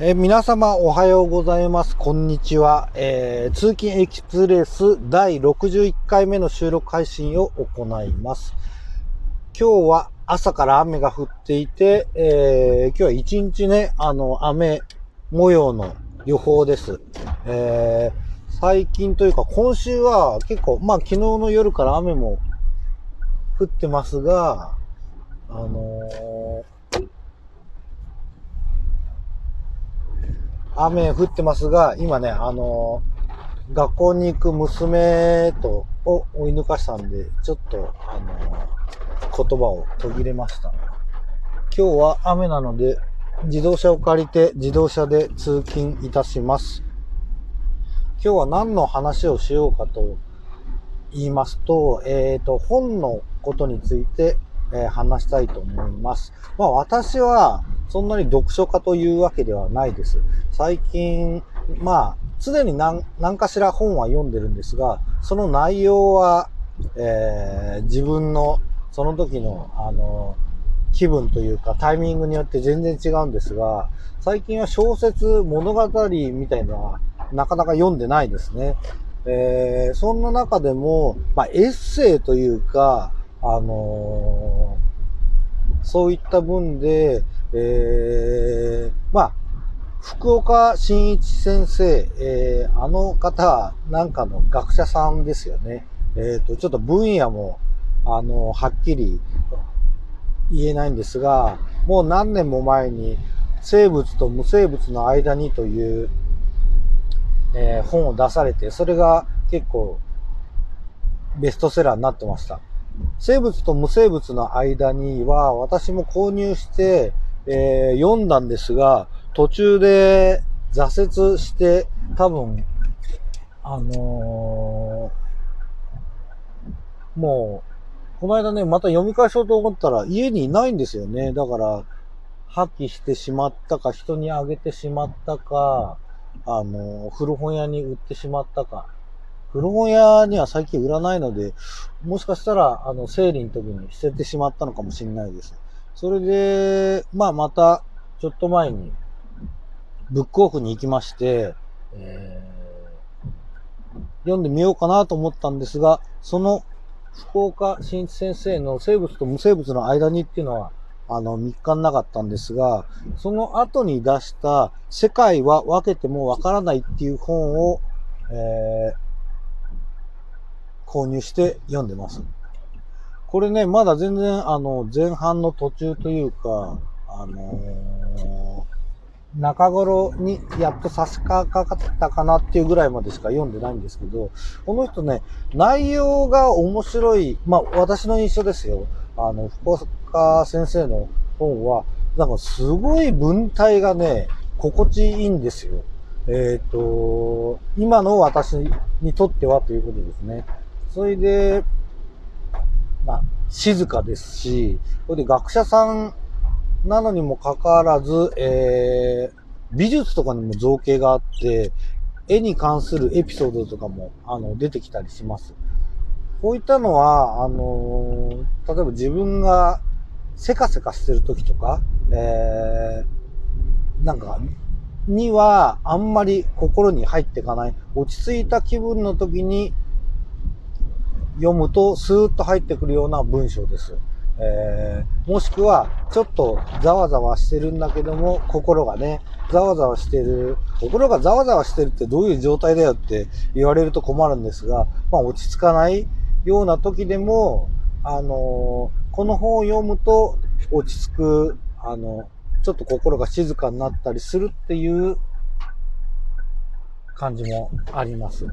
えー、皆様おはようございます。こんにちは。えー、通勤エキスプレス第61回目の収録配信を行います。今日は朝から雨が降っていて、えー、今日は一日ね、あの、雨模様の予報です。え、最近というか今週は結構、まあ昨日の夜から雨も降ってますが、あのー雨降ってますが、今ね、あのー、学校に行く娘と、を追い抜かしたんで、ちょっと、あのー、言葉を途切れました。今日は雨なので、自動車を借りて自動車で通勤いたします。今日は何の話をしようかと言いますと、えっ、ー、と、本のことについて、えー、話したいと思います。まあ私は、そんなに読書家というわけではないです。最近、まあ、常に何何かしら本は読んでるんですが、その内容は、えー、自分のその時の、あの、気分というかタイミングによって全然違うんですが、最近は小説、物語みたいなのはなかなか読んでないですね。えー、そんな中でも、まあ、エッセイというか、あのー、そういった文で、えー、まあ、福岡新一先生、えー、あの方なんかの学者さんですよね。えっ、ー、と、ちょっと分野も、あの、はっきり言えないんですが、もう何年も前に生物と無生物の間にという、えー、本を出されて、それが結構ベストセラーになってました。生物と無生物の間には私も購入して、えー、読んだんですが、途中で挫折して、多分、あのー、もう、この間ね、また読み返そうと思ったら家にいないんですよね。だから、破棄してしまったか、人にあげてしまったか、あのー、古本屋に売ってしまったか。古本屋には最近売らないので、もしかしたら、あの、整理の時に捨ててしまったのかもしれないです。それで、まあまた、ちょっと前に、ブックオフに行きまして、えー、読んでみようかなと思ったんですが、その福岡新一先生の生物と無生物の間にっていうのは、あの、3日なかったんですが、その後に出した世界は分けてもわからないっていう本を、えー、購入して読んでます。これね、まだ全然、あの、前半の途中というか、あのー、中頃にやっと差し掛かったかなっていうぐらいまでしか読んでないんですけど、この人ね、内容が面白い、まあ私の印象ですよ。あの、福岡先生の本は、なんかすごい文体がね、心地いいんですよ。えっ、ー、と、今の私にとってはということですね。それで、まあ、静かですし、これで学者さんなのにもかかわらず、えー、美術とかにも造形があって、絵に関するエピソードとかも、あの、出てきたりします。こういったのは、あのー、例えば自分がせかせかしてる時とか、えー、なんか、にはあんまり心に入っていかない。落ち着いた気分の時に読むとスーッと入ってくるような文章です。えー、もしくは、ちょっとざわざわしてるんだけども、心がね、ざわざわしてる、心がざわざわしてるってどういう状態だよって言われると困るんですが、まあ落ち着かないような時でも、あのー、この本を読むと落ち着く、あの、ちょっと心が静かになったりするっていう感じもあります。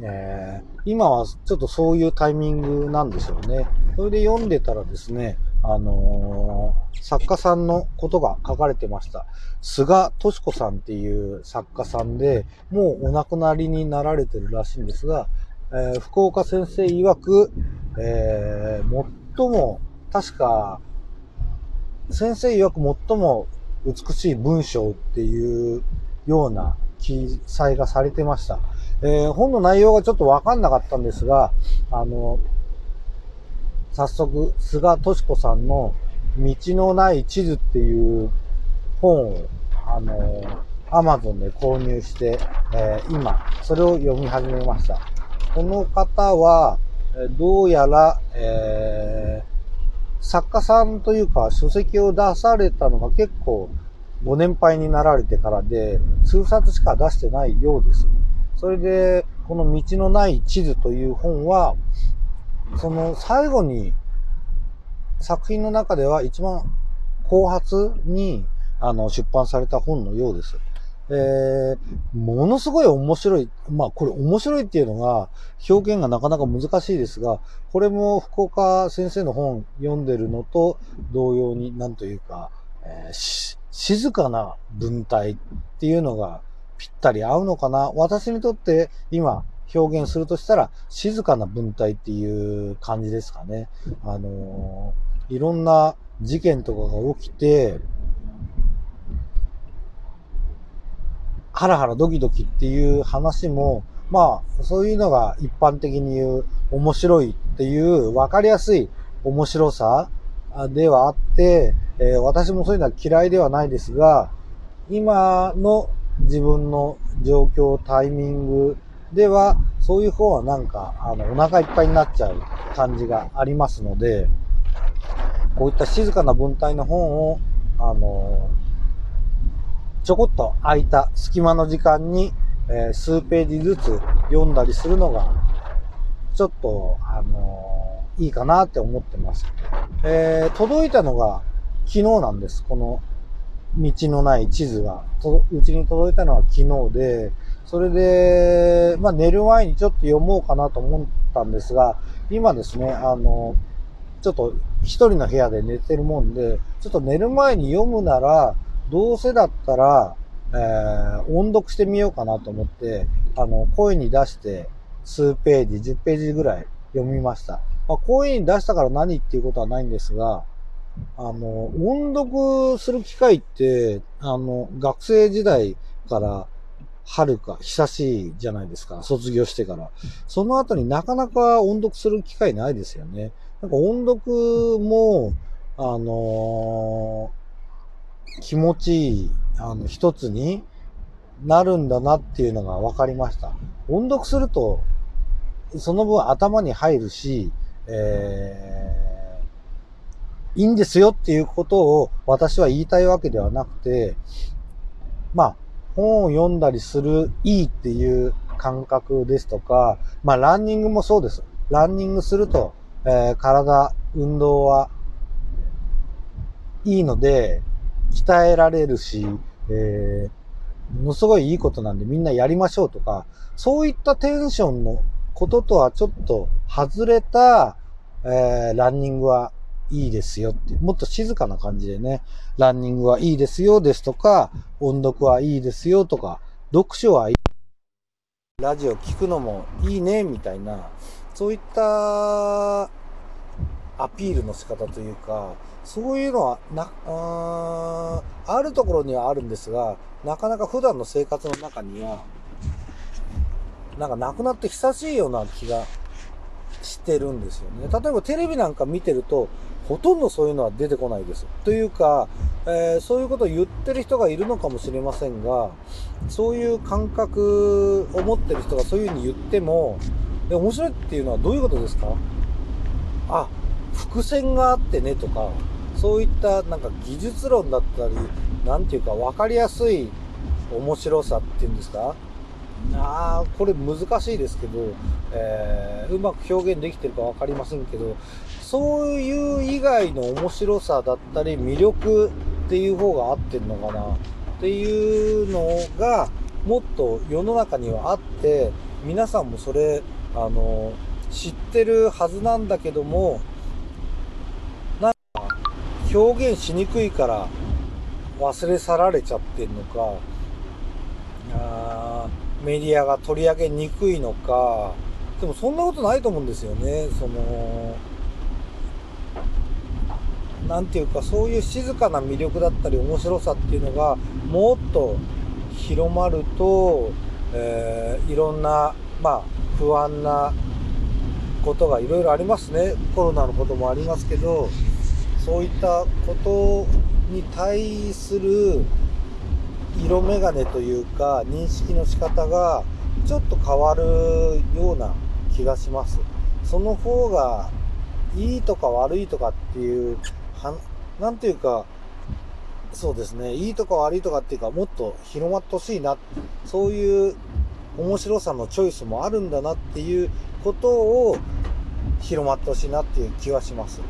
えー、今はちょっとそういうタイミングなんでしょうね。それで読んでたらですね、あのー、作家さんのことが書かれてました。菅敏子さんっていう作家さんで、もうお亡くなりになられてるらしいんですが、えー、福岡先生曰く、えー、最も、確か、先生曰く最も美しい文章っていうような記載がされてました。えー、本の内容がちょっとわかんなかったんですが、あの、早速、菅敏子さんの道のない地図っていう本を、あの、Amazon で購入して、えー、今、それを読み始めました。この方は、どうやら、えー、作家さんというか書籍を出されたのが結構ご年配になられてからで、数冊しか出してないようです。それで、この道のない地図という本は、その最後に作品の中では一番後発にあの出版された本のようです。えー、ものすごい面白い。まあこれ面白いっていうのが表現がなかなか難しいですが、これも福岡先生の本読んでるのと同様になんというか、えー、静かな文体っていうのがぴったり合うのかな。私にとって今表現するとしたら静かな文体っていう感じですかね。あのー、いろんな事件とかが起きて、ハラハラドキドキっていう話も、まあ、そういうのが一般的に言う面白いっていう分かりやすい面白さではあって、え、私もそういうのは嫌いではないですが、今の自分の状況、タイミングでは、そういう方はなんか、あの、お腹いっぱいになっちゃう感じがありますので、こういった静かな文体の本を、あのちょこっと空いた隙間の時間に、えー、数ページずつ読んだりするのが、ちょっと、あの、いいかなって思ってます。えー、届いたのが昨日なんです。この道のない地図が。うちに届いたのは昨日で、それで、まあ寝る前にちょっと読もうかなと思ったんですが、今ですね、あの、ちょっと一人の部屋で寝てるもんで、ちょっと寝る前に読むなら、どうせだったら、えー、音読してみようかなと思って、あの、声に出して数ページ、10ページぐらい読みました。まあ、声に出したから何っていうことはないんですが、あの、音読する機会って、あの、学生時代からはるか久しいじゃないですか。卒業してから。その後になかなか音読する機会ないですよね。なんか音読も、あの気持ちいい、あの、一つになるんだなっていうのが分かりました。音読すると、その分頭に入るし、えー、いいんですよっていうことを私は言いたいわけではなくて、まあ、本を読んだりするいいっていう感覚ですとか、まあ、ランニングもそうです。ランニングすると、えー、体、運動はいいので、鍛えられるし、えー、ものすごいいいことなんでみんなやりましょうとか、そういったテンションのこととはちょっと外れた、えー、ランニングはいいですよって、もっと静かな感じでね、ランニングはいいですよですとか、音読はいいですよとか、読書はいい。ラジオ聞くのもいいね、みたいな、そういったアピールの仕方というか、そういうのはなああるところにはあるんですがなかなか普段の生活の中にはなんかなくなって久しいような気がてるんですよね。例えばテレビなんか見てるとほとんどそういうのは出てこないです。というか、えー、そういうことを言ってる人がいるのかもしれませんが、そういう感覚を持ってる人がそういうふうに言っても、で面白いっていうのはどういうことですか？あ、伏線があってねとか、そういったなんか技術論だったり、なんていうか分かりやすい面白さっていうんですか？ああ、これ難しいですけど、えー、うまく表現できてるか分かりませんけど、そういう以外の面白さだったり魅力っていう方が合ってるのかなっていうのがもっと世の中にはあって、皆さんもそれ、あの、知ってるはずなんだけどもなんか、表現しにくいから忘れ去られちゃってんのか、メディアが取り上げにくいのか、でもそんなことないと思うんですよね。その、なんていうか、そういう静かな魅力だったり面白さっていうのが、もっと広まると、えー、いろんな、まあ、不安なことがいろいろありますね。コロナのこともありますけど、そういったことに対する色眼鏡というか認識の仕方がちょっと変わるような気がします。その方がいいとか悪いとかっていうはなんていうかそうですね。いいとか悪いとかっていうかもっと広まってほしいな。そういう面白さのチョイスもあるんだなっていうことを広まってほしいなっていう気はします。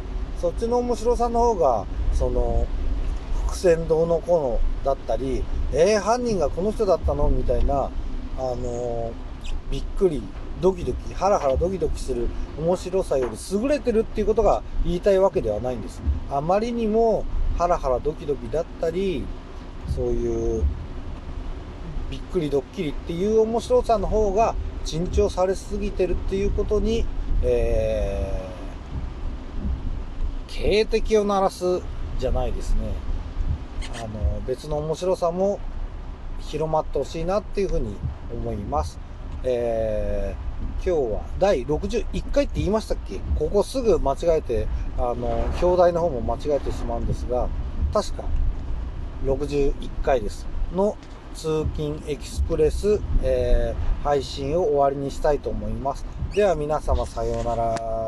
そっちの面白さの方がその伏線どうのこうのだったりえー、犯人がこの人だったの？みたいなあのー、びっくりドキドキハラハラドキドキする面白さより優れてるっていうことが言いたいわけではないんです。あまりにもハラハラドキドキだったりそういうびっくりドッキリっていう面白さの方が珍重されすぎてるっていうことに、えー、警笛を鳴らすじゃないですね。あの別の面白さも広まってほしいなっていうふうに思います。えー、今日は第61回って言いましたっけ？ここすぐ間違えて、あの、表題の方も間違えてしまうんですが、確か61回です。の通勤エキスプレス、えー、配信を終わりにしたいと思います。では皆様さようなら。